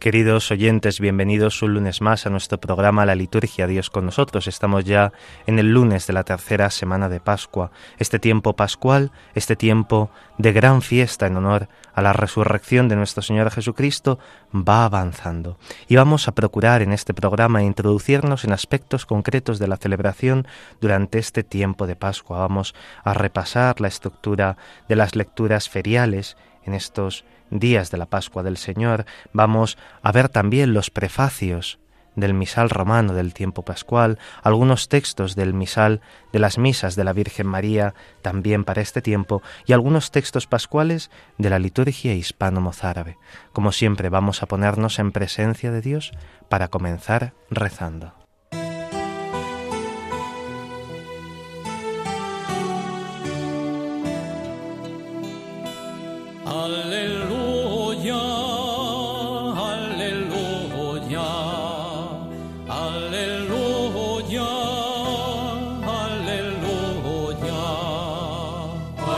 Queridos oyentes, bienvenidos un lunes más a nuestro programa La Liturgia Dios con nosotros. Estamos ya en el lunes de la tercera semana de Pascua, este tiempo pascual, este tiempo de gran fiesta en honor a la resurrección de nuestro Señor Jesucristo, va avanzando. Y vamos a procurar en este programa introducirnos en aspectos concretos de la celebración durante este tiempo de Pascua. Vamos a repasar la estructura de las lecturas feriales en estos días de la Pascua del Señor, vamos a ver también los prefacios del misal romano del tiempo pascual, algunos textos del misal de las misas de la Virgen María también para este tiempo y algunos textos pascuales de la liturgia hispano-mozárabe. Como siempre vamos a ponernos en presencia de Dios para comenzar rezando.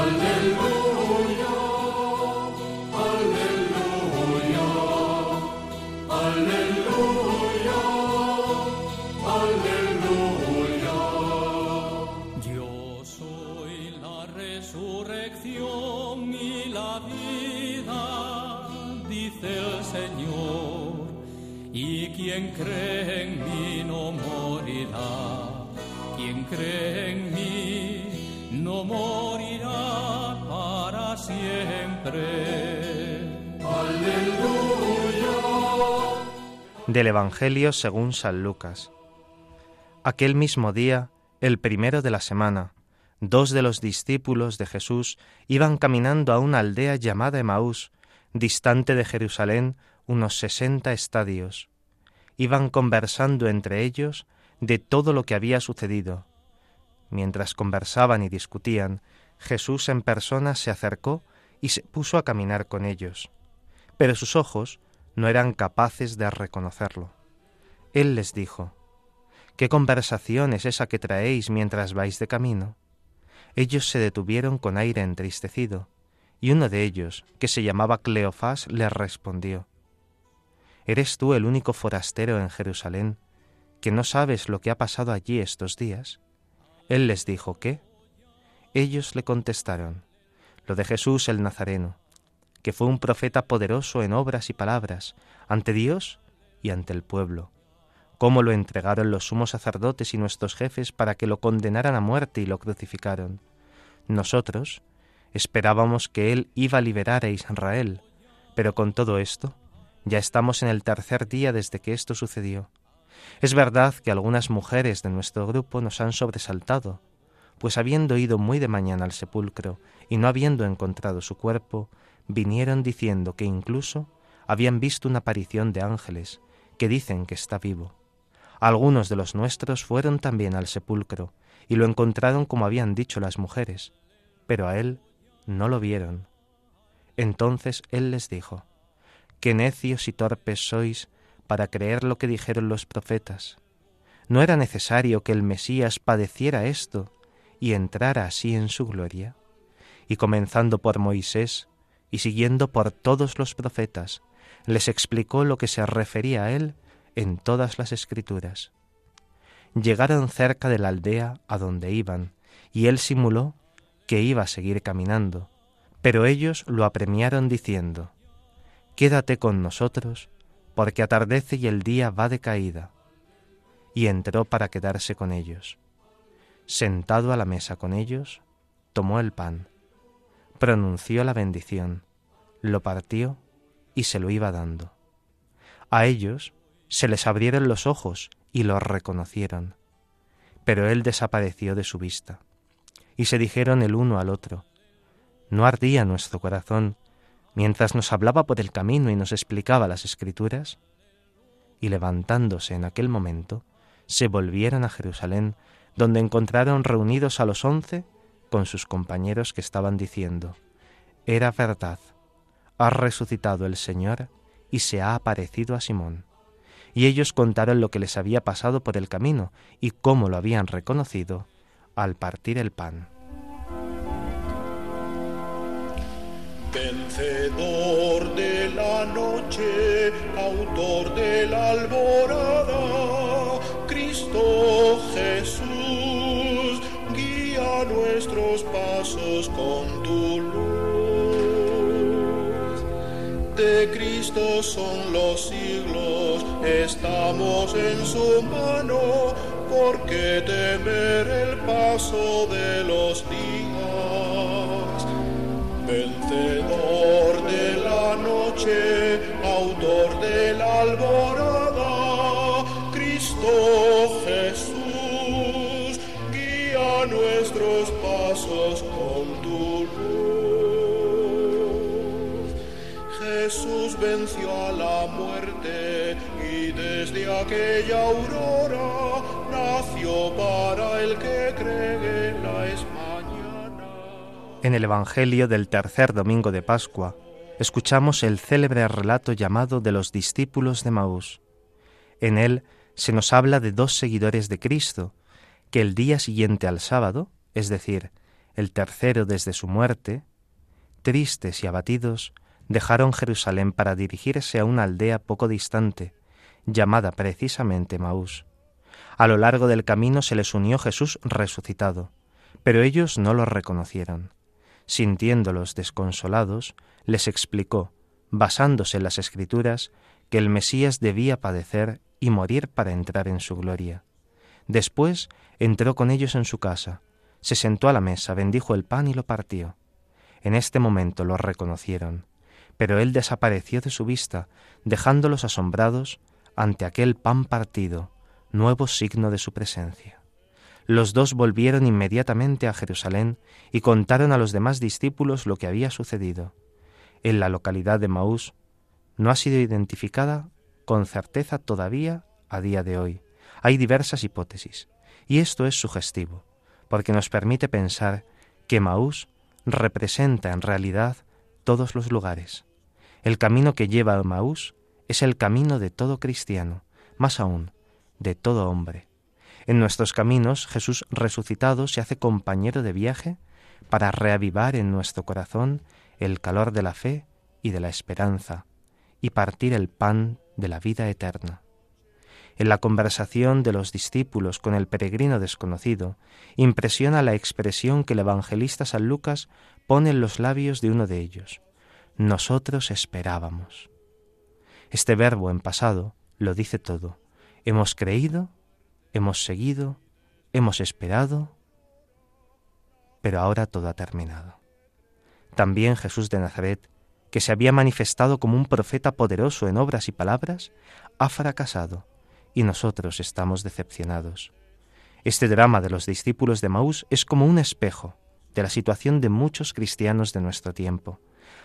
Aleluya, aleluya, aleluya, aleluya, yo soy la resurrección y la vida, dice el Señor, y quien cree en mí no morirá, quien cree en mí, no morirá. Del Evangelio según San Lucas. Aquel mismo día, el primero de la semana, dos de los discípulos de Jesús iban caminando a una aldea llamada Emaús, distante de Jerusalén unos sesenta estadios. Iban conversando entre ellos de todo lo que había sucedido. Mientras conversaban y discutían, Jesús en persona se acercó y se puso a caminar con ellos. Pero sus ojos no eran capaces de reconocerlo. Él les dijo, ¿Qué conversación es esa que traéis mientras vais de camino? Ellos se detuvieron con aire entristecido, y uno de ellos, que se llamaba Cleofás, les respondió, ¿Eres tú el único forastero en Jerusalén que no sabes lo que ha pasado allí estos días? Él les dijo, ¿qué? Ellos le contestaron, de Jesús el Nazareno, que fue un profeta poderoso en obras y palabras, ante Dios y ante el pueblo. Cómo lo entregaron los sumos sacerdotes y nuestros jefes para que lo condenaran a muerte y lo crucificaron. Nosotros esperábamos que Él iba a liberar a Israel, pero con todo esto, ya estamos en el tercer día desde que esto sucedió. Es verdad que algunas mujeres de nuestro grupo nos han sobresaltado, pues habiendo ido muy de mañana al sepulcro y no habiendo encontrado su cuerpo, vinieron diciendo que incluso habían visto una aparición de ángeles que dicen que está vivo. Algunos de los nuestros fueron también al sepulcro y lo encontraron como habían dicho las mujeres, pero a él no lo vieron. Entonces él les dijo, Qué necios y torpes sois para creer lo que dijeron los profetas. ¿No era necesario que el Mesías padeciera esto y entrara así en su gloria? Y comenzando por Moisés, y siguiendo por todos los profetas, les explicó lo que se refería a él en todas las escrituras. Llegaron cerca de la aldea a donde iban, y él simuló que iba a seguir caminando, pero ellos lo apremiaron diciendo, Quédate con nosotros, porque atardece y el día va de caída. Y entró para quedarse con ellos. Sentado a la mesa con ellos, tomó el pan, pronunció la bendición, lo partió y se lo iba dando. A ellos se les abrieron los ojos y lo reconocieron, pero él desapareció de su vista. Y se dijeron el uno al otro, ¿no ardía nuestro corazón mientras nos hablaba por el camino y nos explicaba las escrituras? Y levantándose en aquel momento, se volvieron a Jerusalén, donde encontraron reunidos a los once con sus compañeros que estaban diciendo, era verdad. Ha resucitado el Señor y se ha aparecido a Simón. Y ellos contaron lo que les había pasado por el camino y cómo lo habían reconocido al partir el pan. Vencedor de la noche, autor de la alborada, Cristo Jesús, guía nuestros pasos con tu luz. De Cristo son los siglos, estamos en su mano, porque temer el paso de los días vencedor de la noche, autor de la alborada, Cristo Jesús venció a la muerte y desde aquella aurora nació para el que cree la esperanza. En el Evangelio del tercer domingo de Pascua escuchamos el célebre relato llamado de los discípulos de Maús. En él se nos habla de dos seguidores de Cristo, que el día siguiente al sábado, es decir, el tercero desde su muerte, tristes y abatidos, dejaron Jerusalén para dirigirse a una aldea poco distante, llamada precisamente Maús. A lo largo del camino se les unió Jesús resucitado, pero ellos no lo reconocieron sintiéndolos desconsolados, les explicó, basándose en las Escrituras, que el Mesías debía padecer y morir para entrar en su gloria. Después entró con ellos en su casa, se sentó a la mesa, bendijo el pan y lo partió. En este momento lo reconocieron, pero él desapareció de su vista, dejándolos asombrados ante aquel pan partido, nuevo signo de su presencia. Los dos volvieron inmediatamente a Jerusalén y contaron a los demás discípulos lo que había sucedido. En la localidad de Maús no ha sido identificada con certeza todavía a día de hoy. Hay diversas hipótesis, y esto es sugestivo, porque nos permite pensar que Maús representa en realidad todos los lugares. El camino que lleva a Maús es el camino de todo cristiano, más aún, de todo hombre. En nuestros caminos Jesús resucitado se hace compañero de viaje para reavivar en nuestro corazón el calor de la fe y de la esperanza y partir el pan de la vida eterna. En la conversación de los discípulos con el peregrino desconocido, impresiona la expresión que el evangelista San Lucas pone en los labios de uno de ellos. Nosotros esperábamos. Este verbo en pasado lo dice todo. Hemos creído hemos seguido, hemos esperado, pero ahora todo ha terminado. También Jesús de Nazaret, que se había manifestado como un profeta poderoso en obras y palabras, ha fracasado y nosotros estamos decepcionados. Este drama de los discípulos de Maús es como un espejo de la situación de muchos cristianos de nuestro tiempo.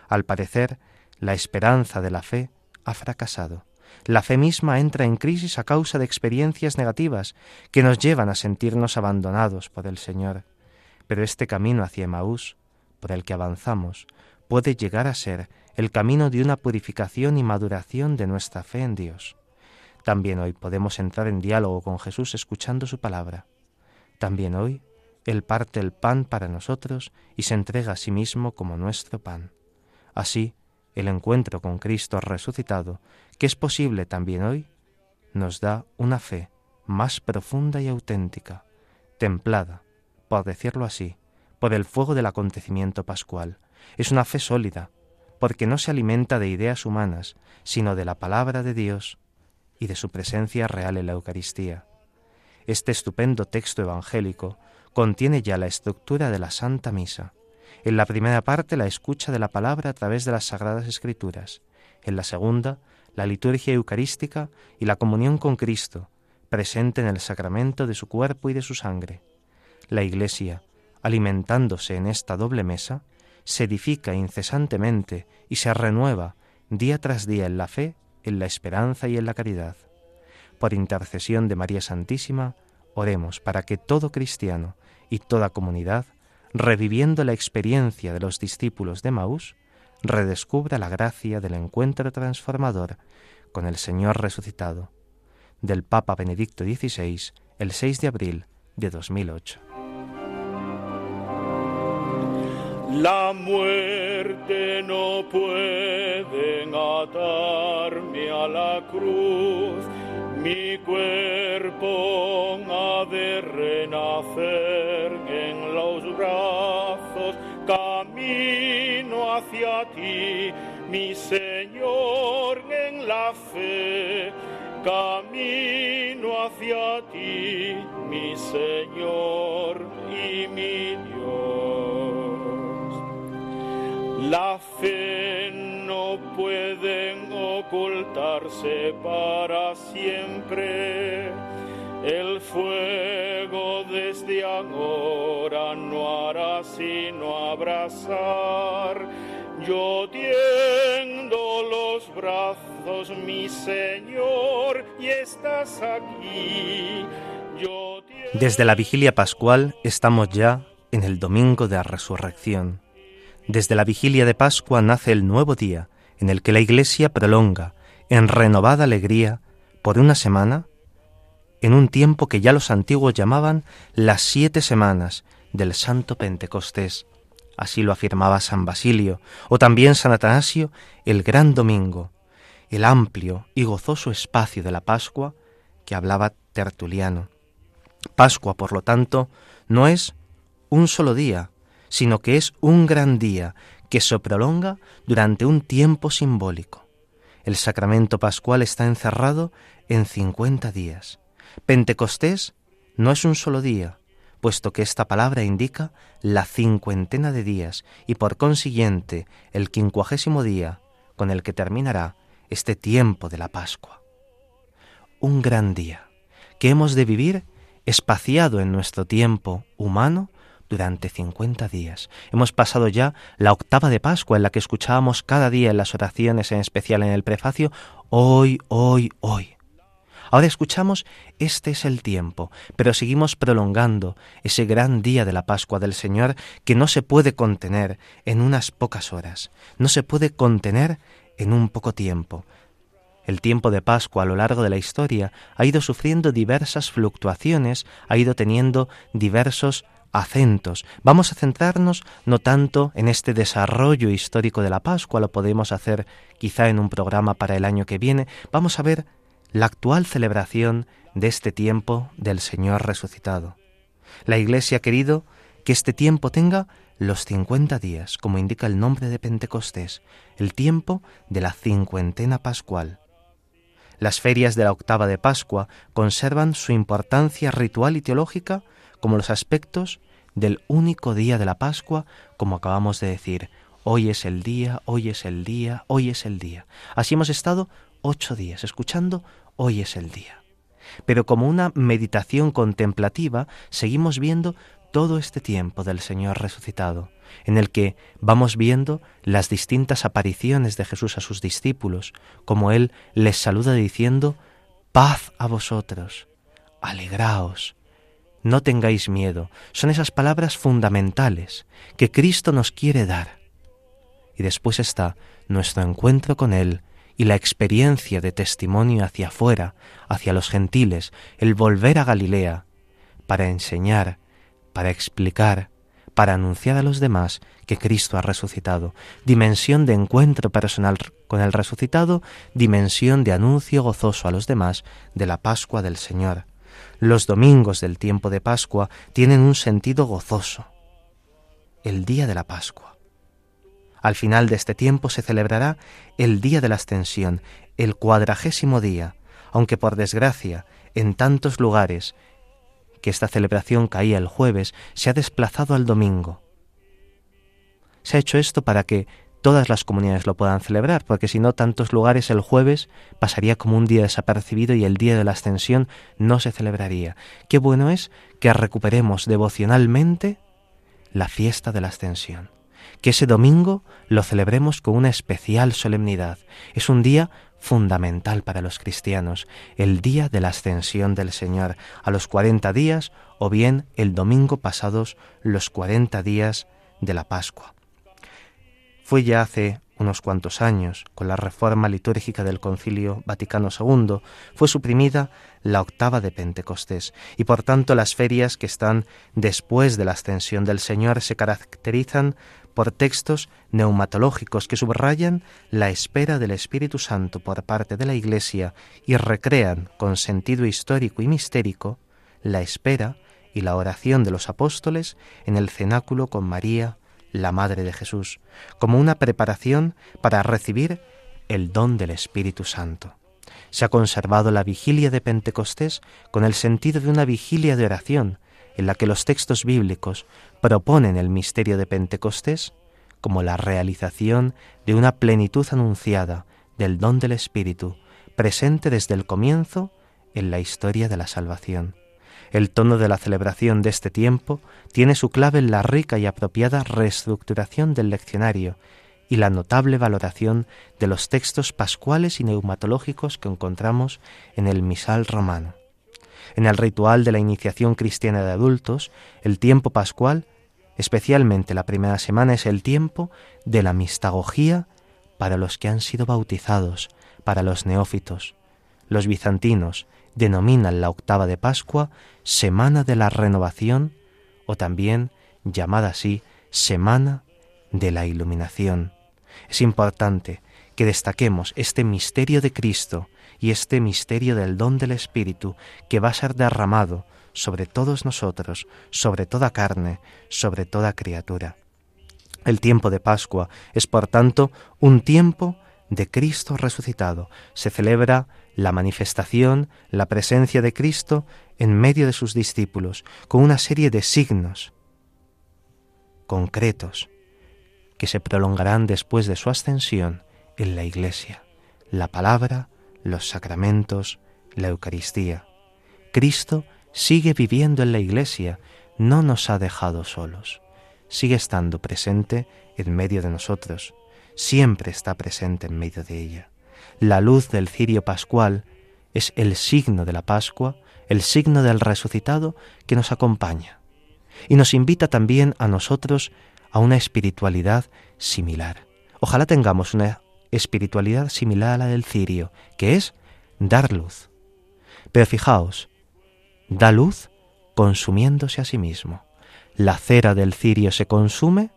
Al parecer, la esperanza de la fe ha fracasado la fe misma entra en crisis a causa de experiencias negativas que nos llevan a sentirnos abandonados por el Señor. Pero este camino hacia Emaús, por el que avanzamos, puede llegar a ser el camino de una purificación y maduración de nuestra fe en Dios. También hoy podemos entrar en diálogo con Jesús escuchando su palabra. También hoy Él parte el pan para nosotros y se entrega a sí mismo como nuestro pan. Así, el encuentro con Cristo resucitado, que es posible también hoy, nos da una fe más profunda y auténtica, templada, por decirlo así, por el fuego del acontecimiento pascual. Es una fe sólida, porque no se alimenta de ideas humanas, sino de la palabra de Dios y de su presencia real en la Eucaristía. Este estupendo texto evangélico contiene ya la estructura de la Santa Misa. En la primera parte, la escucha de la palabra a través de las Sagradas Escrituras. En la segunda, la liturgia eucarística y la comunión con Cristo, presente en el sacramento de su cuerpo y de su sangre. La Iglesia, alimentándose en esta doble mesa, se edifica incesantemente y se renueva día tras día en la fe, en la esperanza y en la caridad. Por intercesión de María Santísima, oremos para que todo cristiano y toda comunidad reviviendo la experiencia de los discípulos de Maús, redescubra la gracia del encuentro transformador con el Señor resucitado, del Papa Benedicto XVI, el 6 de abril de 2008. La muerte no puede atarme a la cruz, mi cuerpo ha de renacer en los brazos, camino hacia ti, mi Señor, en la fe, camino hacia ti, mi Señor y mi Dios. La fe no puede ocultarse para siempre. El fuego desde ahora no hará sino abrazar. Yo tiendo los brazos, mi Señor, y estás aquí. Desde la vigilia pascual estamos ya en el domingo de la resurrección. Desde la vigilia de Pascua nace el nuevo día en el que la Iglesia prolonga, en renovada alegría, por una semana, en un tiempo que ya los antiguos llamaban las siete semanas del Santo Pentecostés. Así lo afirmaba San Basilio, o también San Atanasio, el gran domingo, el amplio y gozoso espacio de la Pascua que hablaba Tertuliano. Pascua, por lo tanto, no es un solo día, sino que es un gran día que se prolonga durante un tiempo simbólico. El sacramento pascual está encerrado en cincuenta días. Pentecostés no es un solo día, puesto que esta palabra indica la cincuentena de días y por consiguiente el quincuagésimo día con el que terminará este tiempo de la Pascua. Un gran día que hemos de vivir espaciado en nuestro tiempo humano durante 50 días. Hemos pasado ya la octava de Pascua en la que escuchábamos cada día en las oraciones, en especial en el prefacio, hoy, hoy, hoy. Ahora escuchamos este es el tiempo, pero seguimos prolongando ese gran día de la Pascua del Señor que no se puede contener en unas pocas horas, no se puede contener en un poco tiempo. El tiempo de Pascua a lo largo de la historia ha ido sufriendo diversas fluctuaciones, ha ido teniendo diversos acentos. Vamos a centrarnos no tanto en este desarrollo histórico de la Pascua, lo podemos hacer quizá en un programa para el año que viene. Vamos a ver la actual celebración de este tiempo del Señor resucitado. La Iglesia ha querido que este tiempo tenga los cincuenta días, como indica el nombre de Pentecostés, el tiempo de la cincuentena pascual. Las ferias de la octava de Pascua conservan su importancia ritual y teológica como los aspectos del único día de la Pascua, como acabamos de decir. Hoy es el día, hoy es el día, hoy es el día. Así hemos estado ocho días escuchando hoy es el día. Pero como una meditación contemplativa, seguimos viendo todo este tiempo del Señor resucitado, en el que vamos viendo las distintas apariciones de Jesús a sus discípulos, como Él les saluda diciendo, paz a vosotros, alegraos, no tengáis miedo. Son esas palabras fundamentales que Cristo nos quiere dar. Y después está nuestro encuentro con Él y la experiencia de testimonio hacia afuera, hacia los gentiles, el volver a Galilea, para enseñar, para explicar, para anunciar a los demás que Cristo ha resucitado. Dimensión de encuentro personal con el resucitado, dimensión de anuncio gozoso a los demás de la Pascua del Señor. Los domingos del tiempo de Pascua tienen un sentido gozoso. El día de la Pascua. Al final de este tiempo se celebrará el día de la ascensión, el cuadragésimo día, aunque por desgracia en tantos lugares que esta celebración caía el jueves, se ha desplazado al domingo. Se ha hecho esto para que todas las comunidades lo puedan celebrar, porque si no, tantos lugares el jueves pasaría como un día desapercibido y el día de la ascensión no se celebraría. Qué bueno es que recuperemos devocionalmente la fiesta de la ascensión, que ese domingo lo celebremos con una especial solemnidad. Es un día fundamental para los cristianos, el día de la ascensión del Señor, a los cuarenta días o bien el domingo pasados los cuarenta días de la Pascua. Fue ya hace unos cuantos años, con la reforma litúrgica del Concilio Vaticano II, fue suprimida la octava de Pentecostés y por tanto las ferias que están después de la ascensión del Señor se caracterizan por textos neumatológicos que subrayan la espera del Espíritu Santo por parte de la Iglesia y recrean con sentido histórico y mistérico la espera y la oración de los apóstoles en el cenáculo con María, la Madre de Jesús, como una preparación para recibir el don del Espíritu Santo. Se ha conservado la vigilia de Pentecostés con el sentido de una vigilia de oración, en la que los textos bíblicos proponen el misterio de Pentecostés como la realización de una plenitud anunciada del don del Espíritu, presente desde el comienzo en la historia de la salvación. El tono de la celebración de este tiempo tiene su clave en la rica y apropiada reestructuración del leccionario y la notable valoración de los textos pascuales y neumatológicos que encontramos en el misal romano. En el ritual de la iniciación cristiana de adultos, el tiempo pascual, especialmente la primera semana, es el tiempo de la mistagogía para los que han sido bautizados, para los neófitos. Los bizantinos denominan la octava de Pascua Semana de la Renovación o también llamada así Semana de la Iluminación. Es importante que destaquemos este misterio de Cristo y este misterio del don del Espíritu que va a ser derramado sobre todos nosotros, sobre toda carne, sobre toda criatura. El tiempo de Pascua es, por tanto, un tiempo de Cristo resucitado. Se celebra la manifestación, la presencia de Cristo en medio de sus discípulos, con una serie de signos concretos que se prolongarán después de su ascensión en la Iglesia, la palabra, los sacramentos, la Eucaristía. Cristo sigue viviendo en la Iglesia, no nos ha dejado solos, sigue estando presente en medio de nosotros, siempre está presente en medio de ella. La luz del cirio pascual es el signo de la Pascua, el signo del resucitado que nos acompaña y nos invita también a nosotros a una espiritualidad similar. Ojalá tengamos una espiritualidad similar a la del cirio, que es dar luz. Pero fijaos, da luz consumiéndose a sí mismo. La cera del cirio se consume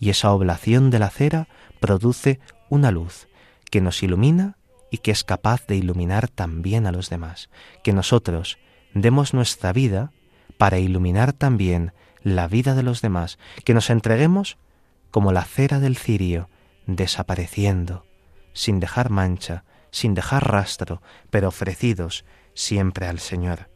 y esa oblación de la cera produce una luz que nos ilumina y que es capaz de iluminar también a los demás. Que nosotros demos nuestra vida para iluminar también la vida de los demás, que nos entreguemos como la cera del cirio, desapareciendo, sin dejar mancha, sin dejar rastro, pero ofrecidos siempre al Señor.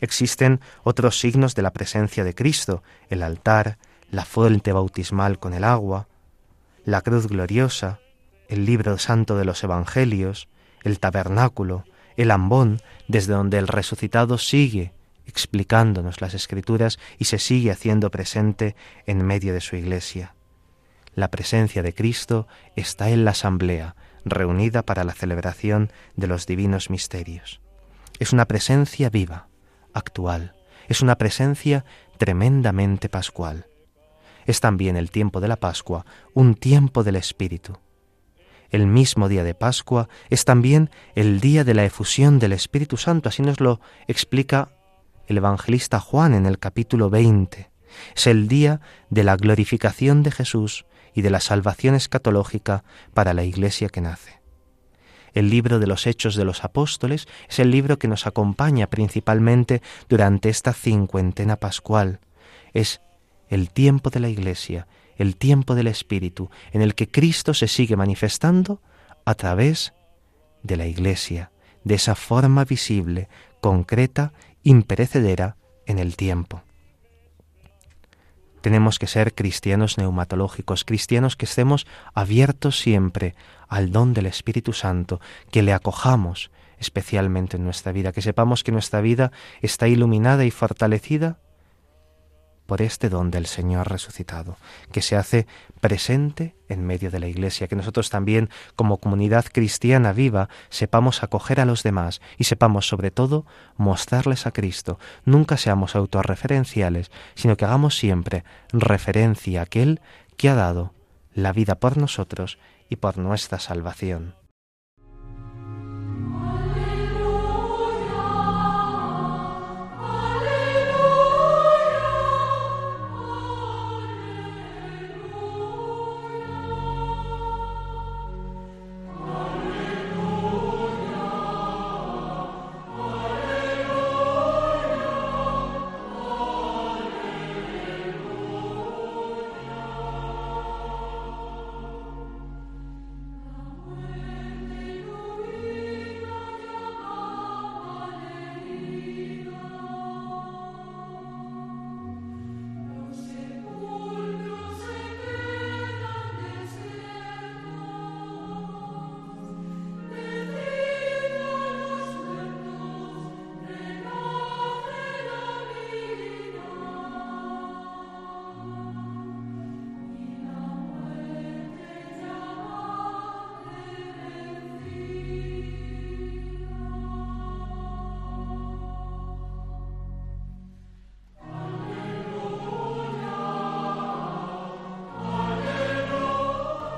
Existen otros signos de la presencia de Cristo, el altar, la fuente bautismal con el agua, la cruz gloriosa, el libro santo de los Evangelios, el tabernáculo, el ambón, desde donde el resucitado sigue explicándonos las escrituras y se sigue haciendo presente en medio de su iglesia. La presencia de Cristo está en la asamblea, reunida para la celebración de los divinos misterios. Es una presencia viva, actual, es una presencia tremendamente pascual. Es también el tiempo de la Pascua, un tiempo del Espíritu. El mismo día de Pascua es también el día de la efusión del Espíritu Santo, así nos lo explica el evangelista Juan en el capítulo 20. Es el día de la glorificación de Jesús y de la salvación escatológica para la iglesia que nace. El libro de los Hechos de los Apóstoles es el libro que nos acompaña principalmente durante esta cincuentena pascual. Es el tiempo de la iglesia, el tiempo del Espíritu, en el que Cristo se sigue manifestando a través de la iglesia, de esa forma visible, concreta imperecedera en el tiempo. Tenemos que ser cristianos neumatológicos, cristianos que estemos abiertos siempre al don del Espíritu Santo, que le acojamos especialmente en nuestra vida, que sepamos que nuestra vida está iluminada y fortalecida por este don del Señor resucitado, que se hace presente en medio de la Iglesia, que nosotros también, como comunidad cristiana viva, sepamos acoger a los demás y sepamos sobre todo mostrarles a Cristo. Nunca seamos autorreferenciales, sino que hagamos siempre referencia a aquel que ha dado la vida por nosotros y por nuestra salvación.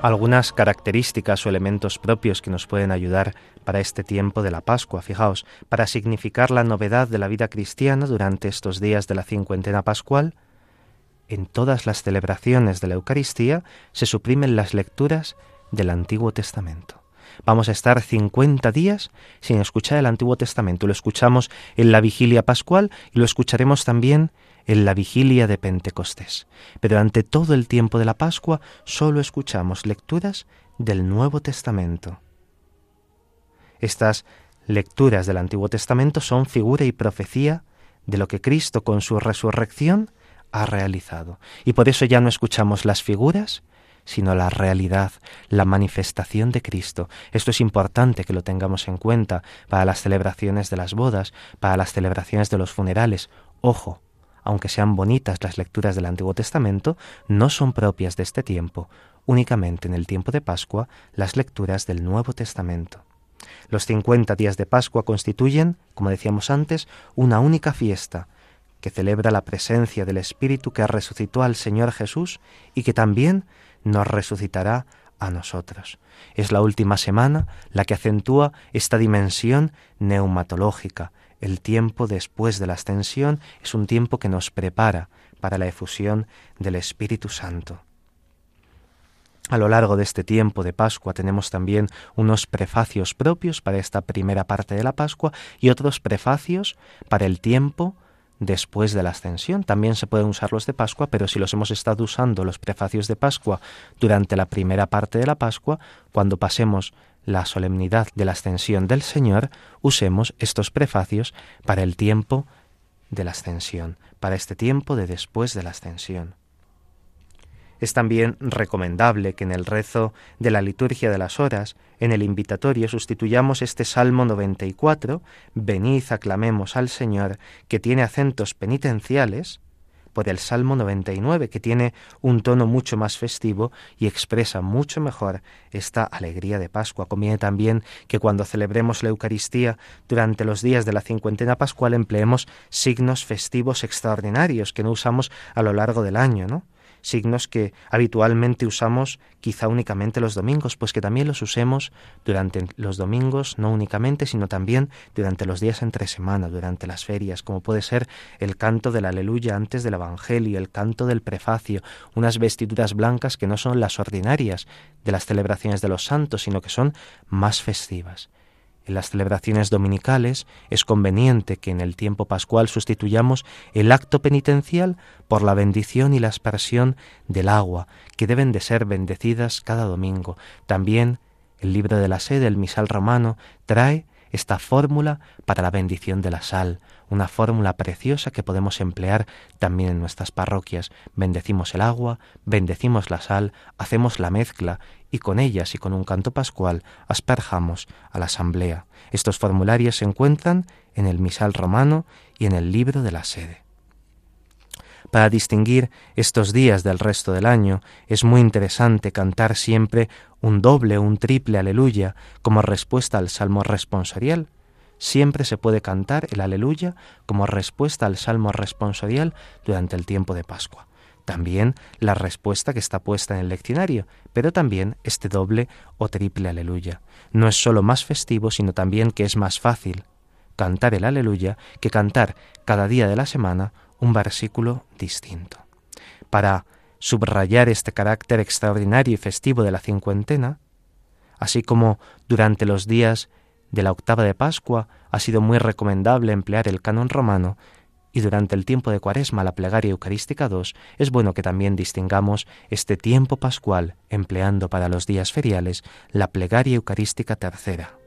Algunas características o elementos propios que nos pueden ayudar para este tiempo de la Pascua. Fijaos, para significar la novedad de la vida cristiana durante estos días de la cincuentena pascual, en todas las celebraciones de la Eucaristía se suprimen las lecturas del Antiguo Testamento. Vamos a estar 50 días sin escuchar el Antiguo Testamento. Lo escuchamos en la vigilia pascual y lo escucharemos también la vigilia de Pentecostés. Pero durante todo el tiempo de la Pascua solo escuchamos lecturas del Nuevo Testamento. Estas lecturas del Antiguo Testamento son figura y profecía de lo que Cristo con su resurrección ha realizado. Y por eso ya no escuchamos las figuras, sino la realidad, la manifestación de Cristo. Esto es importante que lo tengamos en cuenta para las celebraciones de las bodas, para las celebraciones de los funerales. Ojo, aunque sean bonitas las lecturas del Antiguo Testamento, no son propias de este tiempo, únicamente en el tiempo de Pascua las lecturas del Nuevo Testamento. Los cincuenta días de Pascua constituyen, como decíamos antes, una única fiesta, que celebra la presencia del Espíritu que resucitó al Señor Jesús y que también nos resucitará a nosotros. Es la última semana la que acentúa esta dimensión neumatológica, el tiempo después de la ascensión es un tiempo que nos prepara para la efusión del Espíritu Santo. A lo largo de este tiempo de Pascua tenemos también unos prefacios propios para esta primera parte de la Pascua y otros prefacios para el tiempo después de la ascensión. También se pueden usar los de Pascua, pero si los hemos estado usando los prefacios de Pascua durante la primera parte de la Pascua, cuando pasemos la solemnidad de la ascensión del Señor, usemos estos prefacios para el tiempo de la ascensión, para este tiempo de después de la ascensión. Es también recomendable que en el rezo de la liturgia de las horas, en el invitatorio, sustituyamos este Salmo 94, Venid, aclamemos al Señor, que tiene acentos penitenciales, por el Salmo 99, que tiene un tono mucho más festivo y expresa mucho mejor esta alegría de Pascua. Conviene también que cuando celebremos la Eucaristía durante los días de la cincuentena pascual empleemos signos festivos extraordinarios que no usamos a lo largo del año, ¿no? Signos que habitualmente usamos quizá únicamente los domingos, pues que también los usemos durante los domingos, no únicamente, sino también durante los días entre semana, durante las ferias, como puede ser el canto del aleluya antes del Evangelio, el canto del prefacio, unas vestiduras blancas que no son las ordinarias de las celebraciones de los santos, sino que son más festivas. En las celebraciones dominicales es conveniente que en el tiempo pascual sustituyamos el acto penitencial por la bendición y la aspersión del agua, que deben de ser bendecidas cada domingo. También el libro de la sede, el misal romano, trae esta fórmula para la bendición de la sal, una fórmula preciosa que podemos emplear también en nuestras parroquias. Bendecimos el agua, bendecimos la sal, hacemos la mezcla y con ellas y con un canto pascual asperjamos a la asamblea. Estos formularios se encuentran en el misal romano y en el libro de la sede. Para distinguir estos días del resto del año es muy interesante cantar siempre un doble o un triple aleluya como respuesta al salmo responsorial. Siempre se puede cantar el aleluya como respuesta al salmo responsorial durante el tiempo de Pascua. También la respuesta que está puesta en el leccionario, pero también este doble o triple aleluya. No es solo más festivo, sino también que es más fácil cantar el aleluya que cantar cada día de la semana un versículo distinto. Para subrayar este carácter extraordinario y festivo de la cincuentena, así como durante los días de la octava de Pascua ha sido muy recomendable emplear el canon romano, y durante el tiempo de Cuaresma la plegaria eucarística 2, es bueno que también distingamos este tiempo pascual empleando para los días feriales la plegaria eucarística tercera.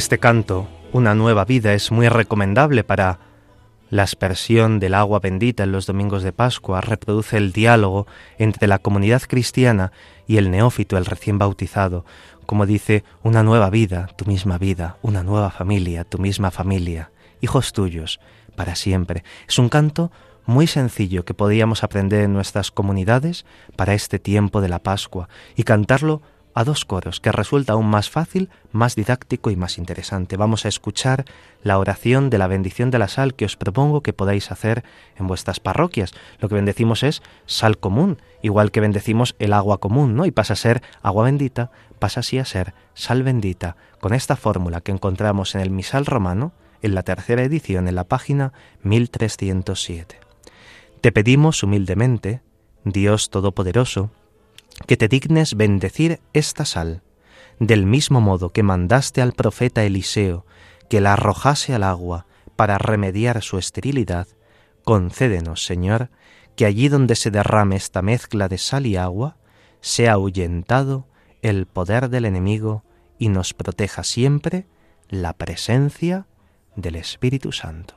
Este canto, Una nueva vida, es muy recomendable para la aspersión del agua bendita en los domingos de Pascua, reproduce el diálogo entre la comunidad cristiana y el neófito, el recién bautizado, como dice, una nueva vida, tu misma vida, una nueva familia, tu misma familia, hijos tuyos, para siempre. Es un canto muy sencillo que podíamos aprender en nuestras comunidades para este tiempo de la Pascua y cantarlo a dos coros, que resulta aún más fácil, más didáctico y más interesante. Vamos a escuchar la oración de la bendición de la sal que os propongo que podáis hacer en vuestras parroquias. Lo que bendecimos es sal común, igual que bendecimos el agua común, ¿no? Y pasa a ser agua bendita, pasa así a ser sal bendita, con esta fórmula que encontramos en el misal romano, en la tercera edición, en la página 1307. Te pedimos humildemente, Dios Todopoderoso, que te dignes bendecir esta sal, del mismo modo que mandaste al profeta Eliseo que la arrojase al agua para remediar su esterilidad, concédenos, Señor, que allí donde se derrame esta mezcla de sal y agua, sea ahuyentado el poder del enemigo y nos proteja siempre la presencia del Espíritu Santo.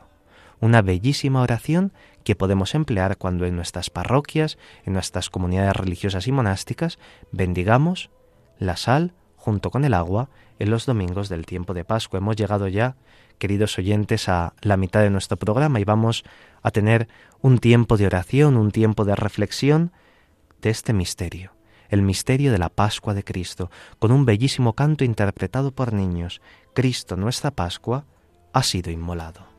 Una bellísima oración que podemos emplear cuando en nuestras parroquias, en nuestras comunidades religiosas y monásticas, bendigamos la sal junto con el agua en los domingos del tiempo de Pascua. Hemos llegado ya, queridos oyentes, a la mitad de nuestro programa y vamos a tener un tiempo de oración, un tiempo de reflexión de este misterio, el misterio de la Pascua de Cristo, con un bellísimo canto interpretado por niños. Cristo, nuestra Pascua, ha sido inmolado.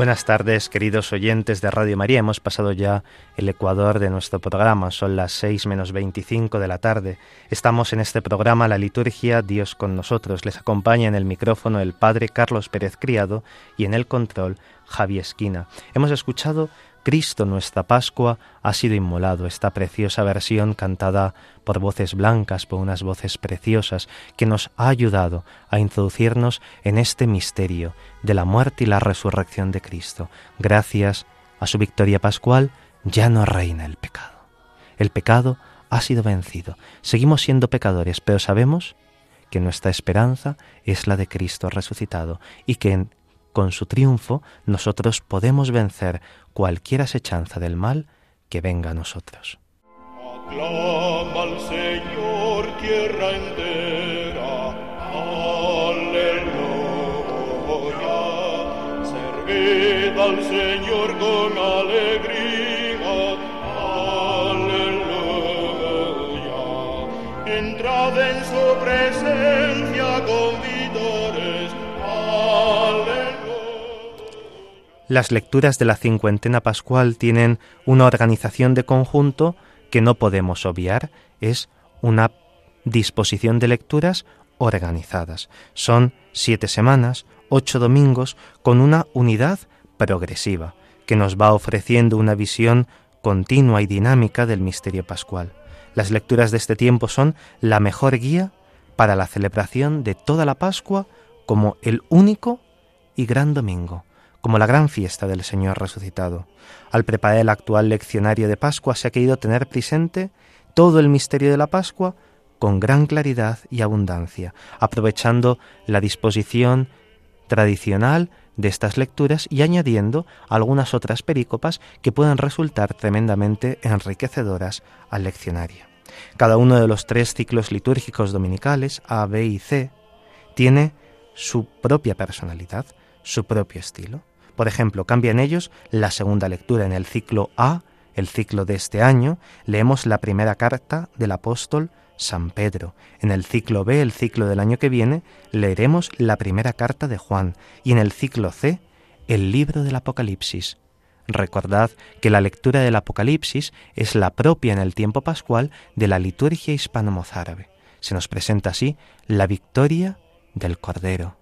Buenas tardes, queridos oyentes de Radio María. Hemos pasado ya el ecuador de nuestro programa. Son las seis menos veinticinco de la tarde. Estamos en este programa La Liturgia Dios con nosotros. Les acompaña en el micrófono el Padre Carlos Pérez Criado y en el control Javi Esquina. Hemos escuchado Cristo nuestra Pascua ha sido inmolado, esta preciosa versión cantada por voces blancas, por unas voces preciosas, que nos ha ayudado a introducirnos en este misterio de la muerte y la resurrección de Cristo. Gracias a su victoria pascual ya no reina el pecado. El pecado ha sido vencido. Seguimos siendo pecadores, pero sabemos que nuestra esperanza es la de Cristo resucitado y que con su triunfo nosotros podemos vencer cualquier asechanza del mal que venga a nosotros. Aclama al Señor tierra entera, aleluya. Servid al Señor con alegría, aleluya. Entrad en Las lecturas de la cincuentena pascual tienen una organización de conjunto que no podemos obviar, es una disposición de lecturas organizadas. Son siete semanas, ocho domingos, con una unidad progresiva, que nos va ofreciendo una visión continua y dinámica del misterio pascual. Las lecturas de este tiempo son la mejor guía para la celebración de toda la Pascua como el único y gran domingo como la gran fiesta del Señor resucitado. Al preparar el actual leccionario de Pascua se ha querido tener presente todo el misterio de la Pascua con gran claridad y abundancia, aprovechando la disposición tradicional de estas lecturas y añadiendo algunas otras perícopas que puedan resultar tremendamente enriquecedoras al leccionario. Cada uno de los tres ciclos litúrgicos dominicales, A, B y C, tiene su propia personalidad, su propio estilo. Por ejemplo, cambia en ellos la segunda lectura. En el ciclo A, el ciclo de este año, leemos la primera carta del apóstol San Pedro. En el ciclo B, el ciclo del año que viene, leeremos la primera carta de Juan. Y en el ciclo C, el libro del Apocalipsis. Recordad que la lectura del Apocalipsis es la propia en el tiempo pascual de la liturgia hispano-mozárabe. Se nos presenta así la victoria del Cordero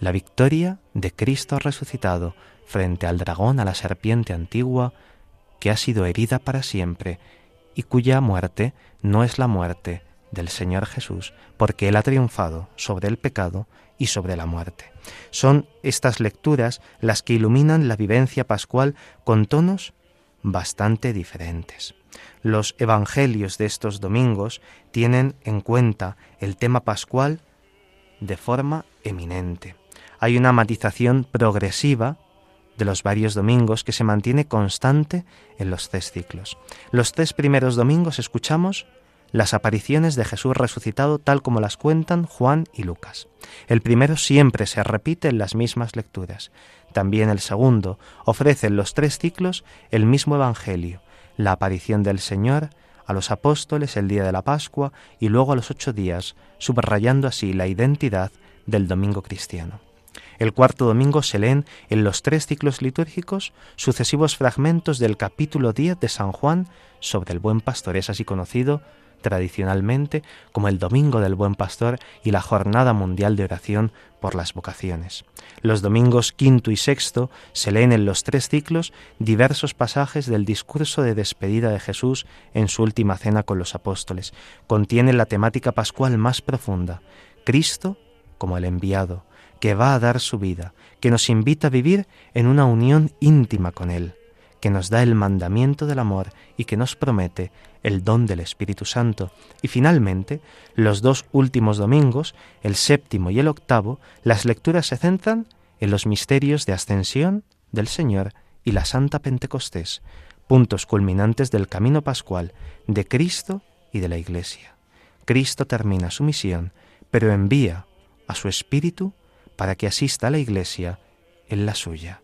la victoria de Cristo resucitado frente al dragón, a la serpiente antigua, que ha sido herida para siempre y cuya muerte no es la muerte del Señor Jesús, porque Él ha triunfado sobre el pecado y sobre la muerte. Son estas lecturas las que iluminan la vivencia pascual con tonos bastante diferentes. Los evangelios de estos domingos tienen en cuenta el tema pascual de forma eminente hay una matización progresiva de los varios domingos que se mantiene constante en los tres ciclos. Los tres primeros domingos escuchamos las apariciones de Jesús resucitado tal como las cuentan Juan y Lucas. El primero siempre se repite en las mismas lecturas. También el segundo ofrece en los tres ciclos el mismo Evangelio, la aparición del Señor a los apóstoles el día de la Pascua y luego a los ocho días, subrayando así la identidad del domingo cristiano. El cuarto domingo se leen en los tres ciclos litúrgicos sucesivos fragmentos del capítulo 10 de San Juan sobre el buen pastor. Es así conocido tradicionalmente como el Domingo del Buen Pastor y la Jornada Mundial de Oración por las Vocaciones. Los domingos quinto y sexto se leen en los tres ciclos diversos pasajes del discurso de despedida de Jesús en su última cena con los apóstoles. Contiene la temática pascual más profunda, Cristo como el enviado, que va a dar su vida, que nos invita a vivir en una unión íntima con Él, que nos da el mandamiento del amor y que nos promete el don del Espíritu Santo. Y finalmente, los dos últimos domingos, el séptimo y el octavo, las lecturas se centran en los misterios de ascensión del Señor y la Santa Pentecostés, puntos culminantes del camino pascual de Cristo y de la Iglesia. Cristo termina su misión, pero envía a su Espíritu para que asista a la Iglesia en la suya.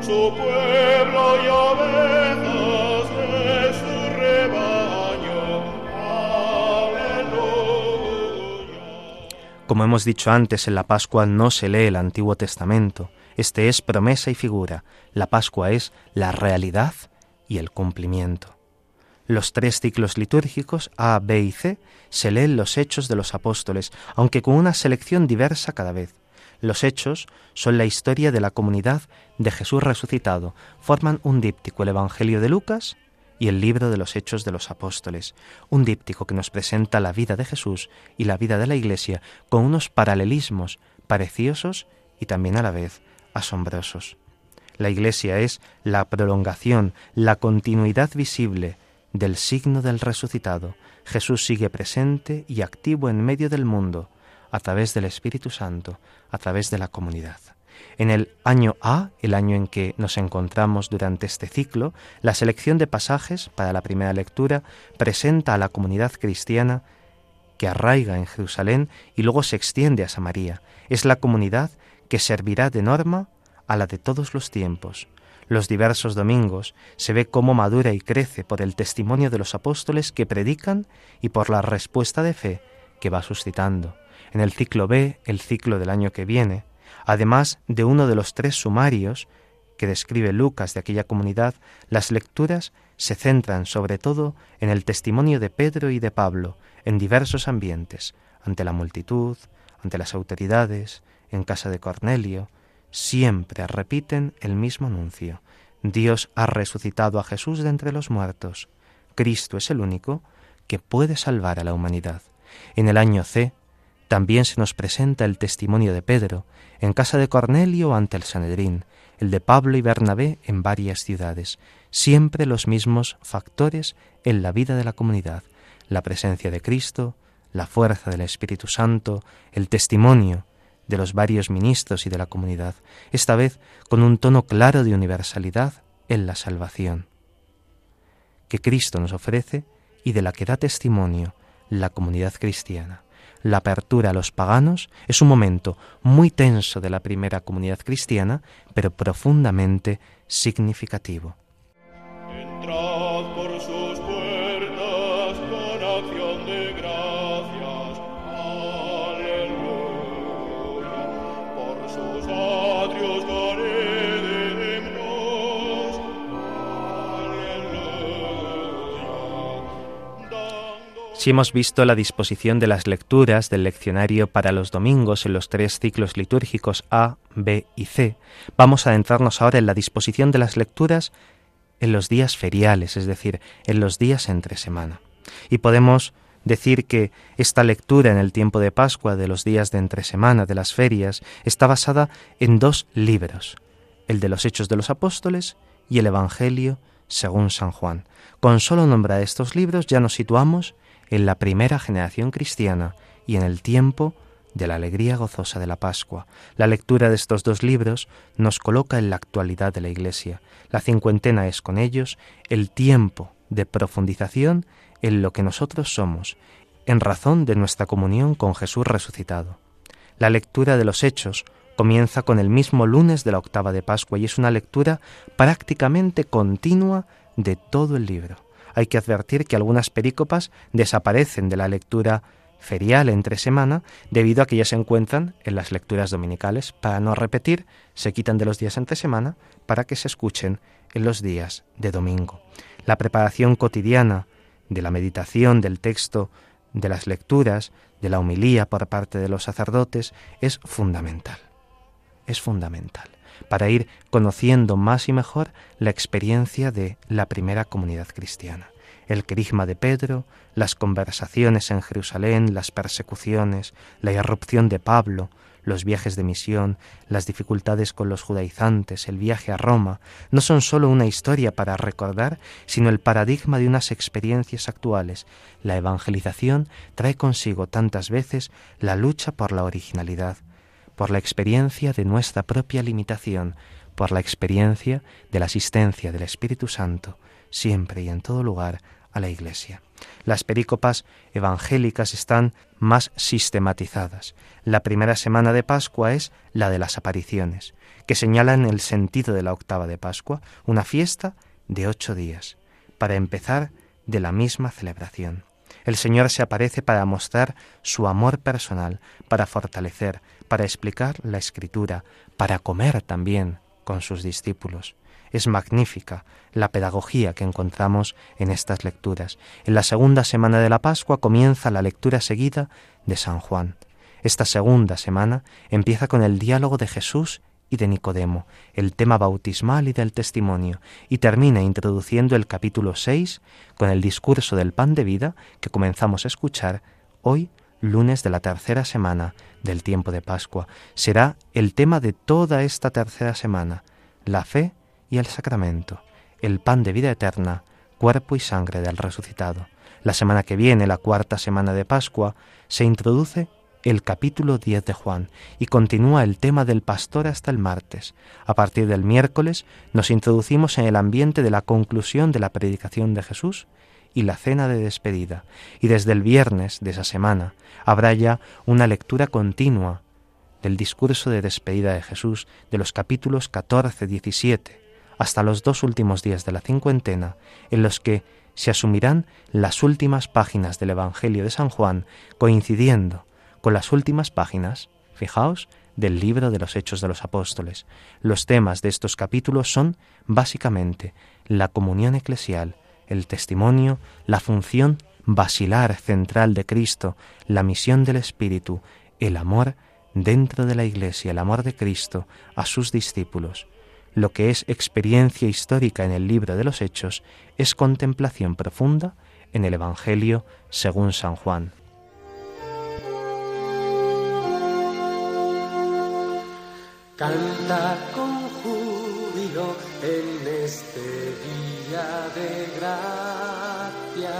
Su pueblo y de su rebaño. Aleluya. Como hemos dicho antes, en la Pascua no se lee el Antiguo Testamento. Este es promesa y figura. La Pascua es la realidad y el cumplimiento. Los tres ciclos litúrgicos A, B y C se leen los hechos de los apóstoles, aunque con una selección diversa cada vez. Los hechos son la historia de la comunidad de Jesús resucitado. Forman un díptico el Evangelio de Lucas y el libro de los Hechos de los Apóstoles, un díptico que nos presenta la vida de Jesús y la vida de la Iglesia con unos paralelismos pareciosos y también a la vez asombrosos. La Iglesia es la prolongación, la continuidad visible del signo del resucitado. Jesús sigue presente y activo en medio del mundo, a través del Espíritu Santo, a través de la comunidad. En el año A, el año en que nos encontramos durante este ciclo, la selección de pasajes para la primera lectura presenta a la comunidad cristiana que arraiga en Jerusalén y luego se extiende a Samaria. Es la comunidad que servirá de norma a la de todos los tiempos. Los diversos domingos se ve cómo madura y crece por el testimonio de los apóstoles que predican y por la respuesta de fe que va suscitando. En el ciclo B, el ciclo del año que viene, Además de uno de los tres sumarios que describe Lucas de aquella comunidad, las lecturas se centran sobre todo en el testimonio de Pedro y de Pablo en diversos ambientes, ante la multitud, ante las autoridades, en casa de Cornelio, siempre repiten el mismo anuncio. Dios ha resucitado a Jesús de entre los muertos. Cristo es el único que puede salvar a la humanidad. En el año C, también se nos presenta el testimonio de Pedro en casa de Cornelio ante el Sanedrín, el de Pablo y Bernabé en varias ciudades, siempre los mismos factores en la vida de la comunidad, la presencia de Cristo, la fuerza del Espíritu Santo, el testimonio de los varios ministros y de la comunidad, esta vez con un tono claro de universalidad en la salvación que Cristo nos ofrece y de la que da testimonio la comunidad cristiana la apertura a los paganos es un momento muy tenso de la primera comunidad cristiana, pero profundamente significativo. Si hemos visto la disposición de las lecturas del leccionario para los domingos en los tres ciclos litúrgicos A, B y C, vamos a adentrarnos ahora en la disposición de las lecturas en los días feriales, es decir, en los días entre semana. Y podemos decir que esta lectura en el tiempo de Pascua de los días de entre semana, de las ferias, está basada en dos libros, el de los Hechos de los Apóstoles y el Evangelio según San Juan. Con solo nombrar estos libros ya nos situamos en la primera generación cristiana y en el tiempo de la alegría gozosa de la Pascua. La lectura de estos dos libros nos coloca en la actualidad de la Iglesia. La cincuentena es con ellos el tiempo de profundización en lo que nosotros somos, en razón de nuestra comunión con Jesús resucitado. La lectura de los Hechos comienza con el mismo lunes de la octava de Pascua y es una lectura prácticamente continua de todo el libro hay que advertir que algunas perícopas desaparecen de la lectura ferial entre semana debido a que ya se encuentran en las lecturas dominicales. Para no repetir, se quitan de los días entre semana para que se escuchen en los días de domingo. La preparación cotidiana de la meditación del texto, de las lecturas, de la humilía por parte de los sacerdotes es fundamental. Es fundamental para ir conociendo más y mejor la experiencia de la primera comunidad cristiana. El querigma de Pedro, las conversaciones en Jerusalén, las persecuciones, la irrupción de Pablo, los viajes de misión, las dificultades con los judaizantes, el viaje a Roma, no son sólo una historia para recordar, sino el paradigma de unas experiencias actuales. La evangelización trae consigo tantas veces la lucha por la originalidad, por la experiencia de nuestra propia limitación, por la experiencia de la asistencia del Espíritu Santo, siempre y en todo lugar, a la Iglesia. Las perícopas evangélicas están más sistematizadas. La primera semana de Pascua es la de las apariciones, que señalan el sentido de la octava de Pascua, una fiesta de ocho días, para empezar de la misma celebración. El Señor se aparece para mostrar su amor personal, para fortalecer, para explicar la escritura, para comer también con sus discípulos. Es magnífica la pedagogía que encontramos en estas lecturas. En la segunda semana de la Pascua comienza la lectura seguida de San Juan. Esta segunda semana empieza con el diálogo de Jesús y de Nicodemo, el tema bautismal y del testimonio, y termina introduciendo el capítulo 6 con el discurso del pan de vida que comenzamos a escuchar hoy, lunes de la tercera semana del tiempo de Pascua. Será el tema de toda esta tercera semana, la fe y el sacramento, el pan de vida eterna, cuerpo y sangre del resucitado. La semana que viene, la cuarta semana de Pascua, se introduce el capítulo 10 de Juan y continúa el tema del pastor hasta el martes. A partir del miércoles nos introducimos en el ambiente de la conclusión de la predicación de Jesús y la cena de despedida. Y desde el viernes de esa semana habrá ya una lectura continua del discurso de despedida de Jesús de los capítulos 14, 17 hasta los dos últimos días de la cincuentena, en los que se asumirán las últimas páginas del Evangelio de San Juan, coincidiendo con las últimas páginas, fijaos, del libro de los Hechos de los Apóstoles. Los temas de estos capítulos son básicamente la comunión eclesial, el testimonio, la función basilar central de Cristo, la misión del Espíritu, el amor dentro de la Iglesia, el amor de Cristo a sus discípulos. Lo que es experiencia histórica en el libro de los Hechos es contemplación profunda en el Evangelio según San Juan. Canta con júbilo en este día de gracia.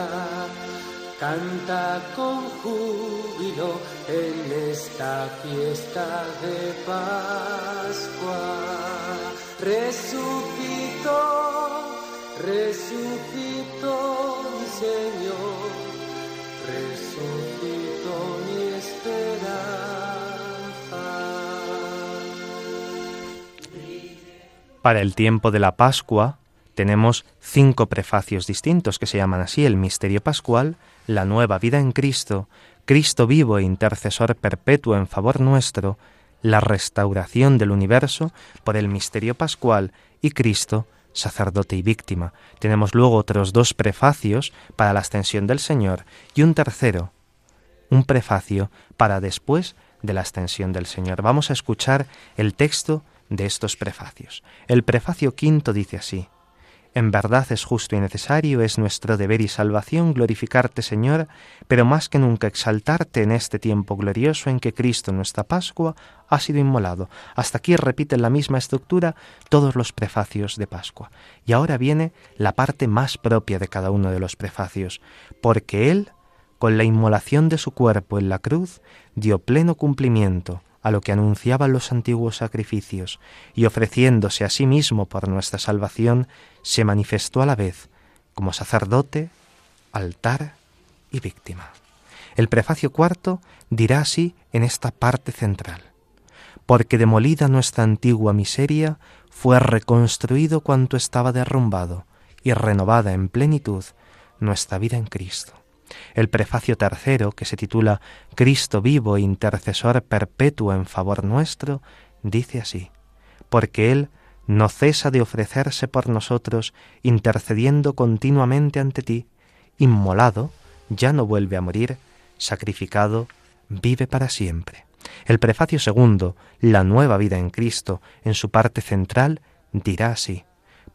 Canta con júbilo en esta fiesta de Pascua. Resucitó, resucitó mi Señor, resucitó mi esperanza. Para el tiempo de la Pascua tenemos cinco prefacios distintos que se llaman así el misterio pascual, la nueva vida en Cristo, Cristo vivo e intercesor perpetuo en favor nuestro, la restauración del universo por el misterio pascual y Cristo, sacerdote y víctima. Tenemos luego otros dos prefacios para la ascensión del Señor y un tercero, un prefacio para después de la ascensión del Señor. Vamos a escuchar el texto de estos prefacios. El prefacio quinto dice así, En verdad es justo y necesario, es nuestro deber y salvación glorificarte, Señor, pero más que nunca exaltarte en este tiempo glorioso en que Cristo, nuestra Pascua, ha sido inmolado. Hasta aquí repiten la misma estructura todos los prefacios de Pascua. Y ahora viene la parte más propia de cada uno de los prefacios, porque Él, con la inmolación de su cuerpo en la cruz, dio pleno cumplimiento a lo que anunciaban los antiguos sacrificios, y ofreciéndose a sí mismo por nuestra salvación, se manifestó a la vez como sacerdote, altar y víctima. El prefacio cuarto dirá así en esta parte central, porque demolida nuestra antigua miseria, fue reconstruido cuanto estaba derrumbado, y renovada en plenitud nuestra vida en Cristo. El prefacio tercero, que se titula Cristo vivo e intercesor perpetuo en favor nuestro, dice así, porque Él no cesa de ofrecerse por nosotros, intercediendo continuamente ante ti, inmolado, ya no vuelve a morir, sacrificado, vive para siempre. El prefacio segundo, la nueva vida en Cristo, en su parte central, dirá así,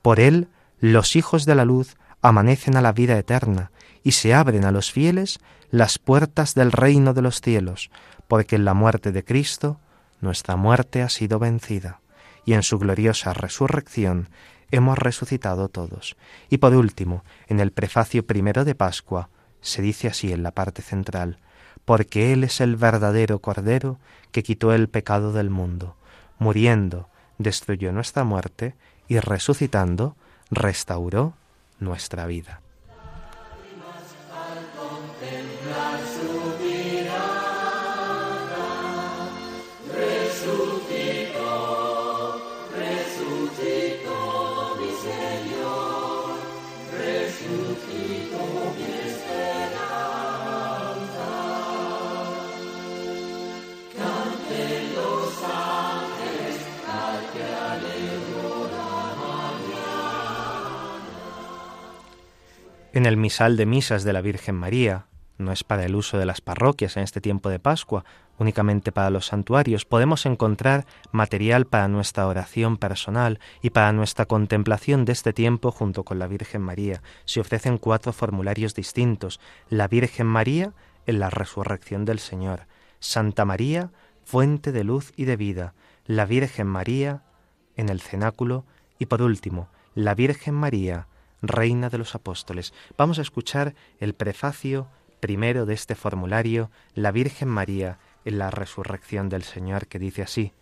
por Él los hijos de la luz amanecen a la vida eterna, y se abren a los fieles las puertas del reino de los cielos, porque en la muerte de Cristo nuestra muerte ha sido vencida, y en su gloriosa resurrección hemos resucitado todos. Y por último, en el prefacio primero de Pascua, se dice así en la parte central, porque Él es el verdadero Cordero que quitó el pecado del mundo, muriendo, destruyó nuestra muerte, y resucitando, restauró nuestra vida. Resucito, resucito mi Señor, resucito mi esperanza. Canten los ángeles, al que aleluya mañana. En el misal de misas de la Virgen María, no es para el uso de las parroquias en este tiempo de Pascua, únicamente para los santuarios, podemos encontrar material para nuestra oración personal y para nuestra contemplación de este tiempo junto con la Virgen María. Se ofrecen cuatro formularios distintos. La Virgen María en la resurrección del Señor. Santa María, fuente de luz y de vida. La Virgen María en el cenáculo. Y por último, la Virgen María, Reina de los Apóstoles. Vamos a escuchar el prefacio primero de este formulario, la Virgen María, en la resurrección del Señor, que dice así,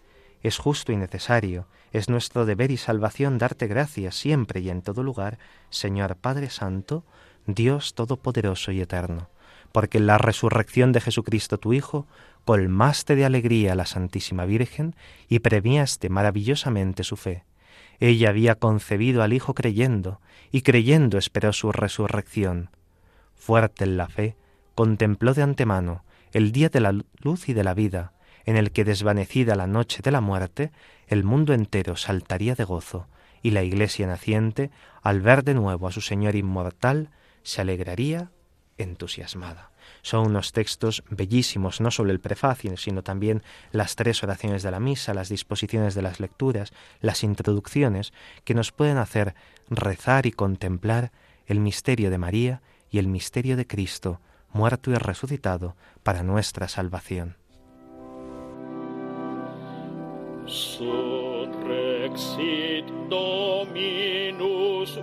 es justo y necesario, es nuestro deber y salvación darte gracias siempre y en todo lugar, Señor Padre Santo, Dios Todopoderoso y Eterno, porque en la resurrección de Jesucristo tu Hijo, colmaste de alegría a la Santísima Virgen y premiaste maravillosamente su fe. Ella había concebido al Hijo creyendo, y creyendo esperó su resurrección. Fuerte en la fe, contempló de antemano el día de la luz y de la vida, en el que desvanecida la noche de la muerte, el mundo entero saltaría de gozo, y la iglesia naciente, al ver de nuevo a su Señor inmortal, se alegraría entusiasmada. Son unos textos bellísimos, no solo el prefacio, sino también las tres oraciones de la misa, las disposiciones de las lecturas, las introducciones, que nos pueden hacer rezar y contemplar el misterio de María y el misterio de Cristo, muerto y resucitado para nuestra salvación. Dominus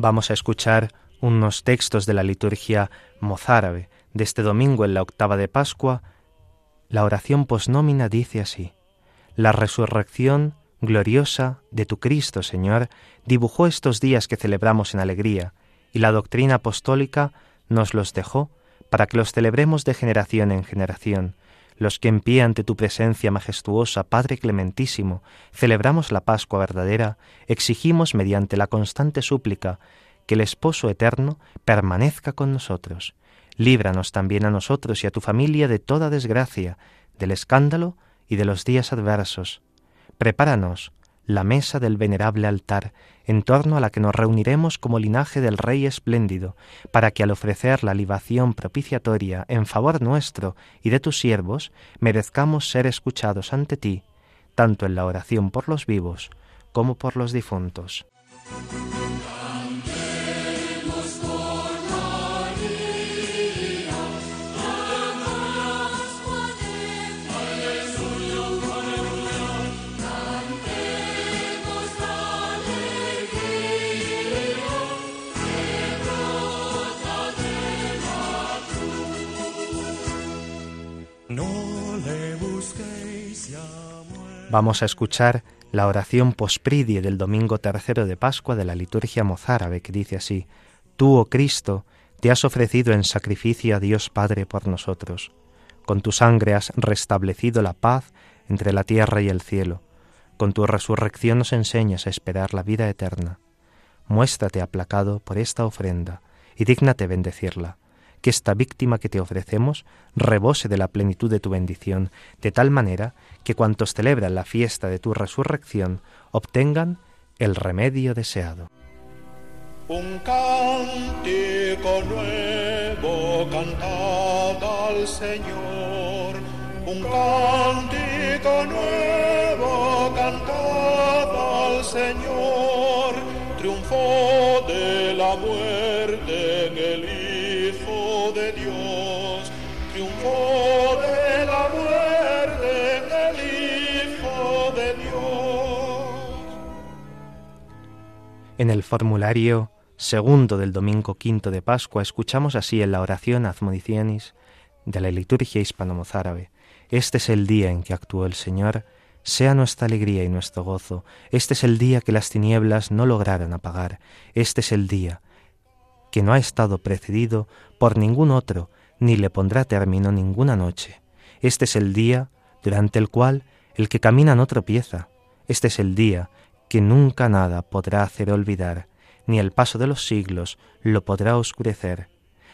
vamos a escuchar unos textos de la liturgia mozárabe de este domingo en la octava de Pascua. La oración posnómina dice así: La resurrección gloriosa de tu Cristo, Señor, dibujó estos días que celebramos en alegría, y la doctrina apostólica nos los dejó para que los celebremos de generación en generación, los que en pie ante tu presencia majestuosa, Padre clementísimo, celebramos la Pascua verdadera, exigimos mediante la constante súplica que el Esposo eterno permanezca con nosotros. Líbranos también a nosotros y a tu familia de toda desgracia, del escándalo y de los días adversos. Prepáranos la mesa del venerable altar, en torno a la que nos reuniremos como linaje del Rey espléndido, para que al ofrecer la libación propiciatoria en favor nuestro y de tus siervos, merezcamos ser escuchados ante ti, tanto en la oración por los vivos como por los difuntos. Vamos a escuchar la oración pospridie del domingo tercero de Pascua de la liturgia mozárabe que dice así: Tú, oh Cristo, te has ofrecido en sacrificio a Dios Padre por nosotros. Con tu sangre has restablecido la paz entre la tierra y el cielo. Con tu resurrección nos enseñas a esperar la vida eterna. Muéstrate aplacado por esta ofrenda y dígnate bendecirla que esta víctima que te ofrecemos rebose de la plenitud de tu bendición, de tal manera que cuantos celebran la fiesta de tu resurrección obtengan el remedio deseado. Un cántico nuevo cantad al Señor, un cántico nuevo cantad al Señor, triunfó de la muerte en el En el formulario segundo del domingo quinto de Pascua escuchamos así en la oración Azmodicianis de la liturgia hispano-mozárabe. Este es el día en que actuó el Señor, sea nuestra alegría y nuestro gozo. Este es el día que las tinieblas no lograron apagar. Este es el día que no ha estado precedido por ningún otro, ni le pondrá término ninguna noche. Este es el día durante el cual el que camina no tropieza. Este es el día que nunca nada podrá hacer olvidar, ni el paso de los siglos lo podrá oscurecer.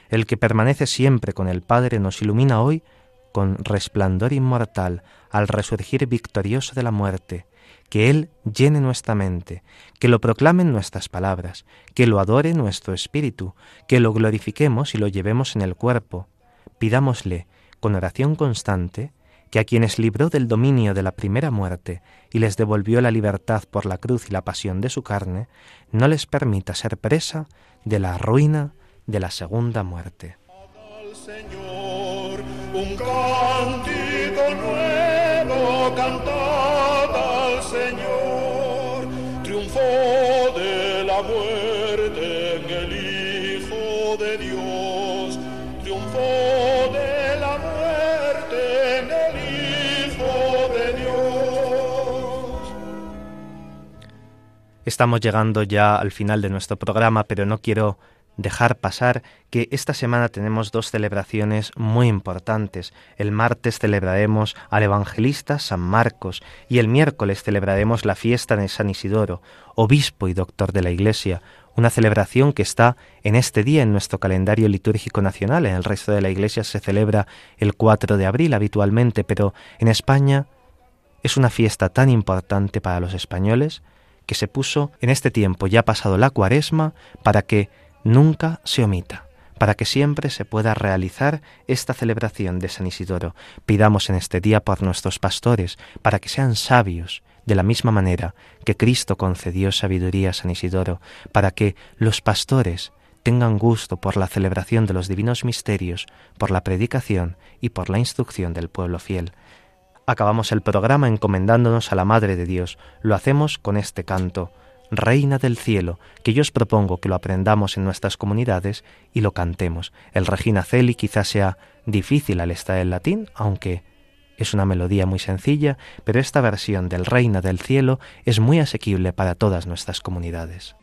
El que permanece siempre con el Padre nos ilumina hoy con resplandor inmortal al resurgir victorioso de la muerte, que Él llene nuestra mente, que lo proclamen nuestras palabras, que lo adore nuestro espíritu, que lo glorifiquemos y lo llevemos en el cuerpo. Pidámosle, con oración constante, que a quienes libró del dominio de la primera muerte y les devolvió la libertad por la cruz y la pasión de su carne, no les permita ser presa de la ruina de la segunda muerte. Un cántico nuevo al Señor, de la muerte Estamos llegando ya al final de nuestro programa, pero no quiero dejar pasar que esta semana tenemos dos celebraciones muy importantes. El martes celebraremos al evangelista San Marcos y el miércoles celebraremos la fiesta de San Isidoro, obispo y doctor de la Iglesia, una celebración que está en este día en nuestro calendario litúrgico nacional. En el resto de la Iglesia se celebra el 4 de abril habitualmente, pero en España es una fiesta tan importante para los españoles que se puso en este tiempo ya pasado la cuaresma para que nunca se omita, para que siempre se pueda realizar esta celebración de San Isidoro. Pidamos en este día por nuestros pastores, para que sean sabios, de la misma manera que Cristo concedió sabiduría a San Isidoro, para que los pastores tengan gusto por la celebración de los divinos misterios, por la predicación y por la instrucción del pueblo fiel. Acabamos el programa encomendándonos a la Madre de Dios. Lo hacemos con este canto. Reina del cielo, que yo os propongo que lo aprendamos en nuestras comunidades y lo cantemos. El Regina Celi quizás sea difícil al estar en latín, aunque es una melodía muy sencilla, pero esta versión del Reina del cielo es muy asequible para todas nuestras comunidades.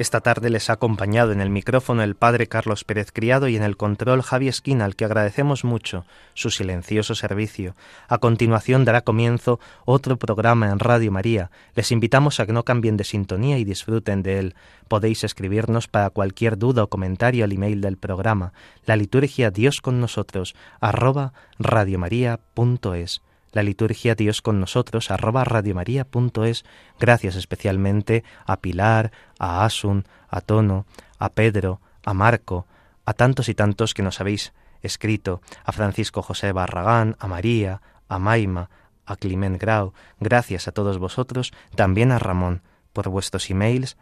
Esta tarde les ha acompañado en el micrófono el padre Carlos Pérez Criado y en el control Javi Esquina, al que agradecemos mucho su silencioso servicio. A continuación dará comienzo otro programa en Radio María. Les invitamos a que no cambien de sintonía y disfruten de él. Podéis escribirnos para cualquier duda o comentario al email del programa, la liturgia Dios con nosotros, arroba radiomaria.es la liturgia Dios con nosotros, arroba radiomaria.es. Gracias especialmente a Pilar, a Asun, a Tono, a Pedro, a Marco, a tantos y tantos que nos habéis escrito, a Francisco José Barragán, a María, a Maima, a Climent Grau. Gracias a todos vosotros, también a Ramón, por vuestros emails,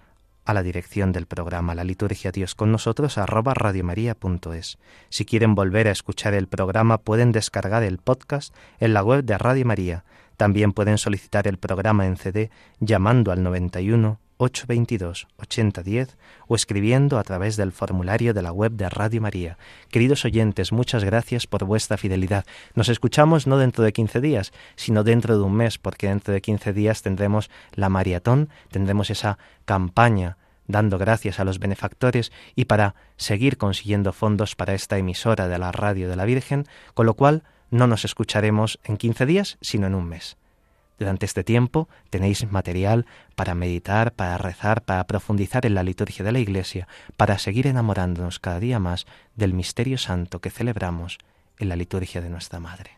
a la dirección del programa La Liturgia Dios con nosotros arroba radiomaria.es. Si quieren volver a escuchar el programa pueden descargar el podcast en la web de Radio María. También pueden solicitar el programa en CD llamando al 91 822 8010 o escribiendo a través del formulario de la web de Radio María. Queridos oyentes, muchas gracias por vuestra fidelidad. Nos escuchamos no dentro de 15 días, sino dentro de un mes, porque dentro de 15 días tendremos la maratón, tendremos esa campaña dando gracias a los benefactores y para seguir consiguiendo fondos para esta emisora de la radio de la Virgen, con lo cual no nos escucharemos en 15 días, sino en un mes. Durante este tiempo tenéis material para meditar, para rezar, para profundizar en la liturgia de la Iglesia, para seguir enamorándonos cada día más del misterio santo que celebramos en la liturgia de nuestra Madre.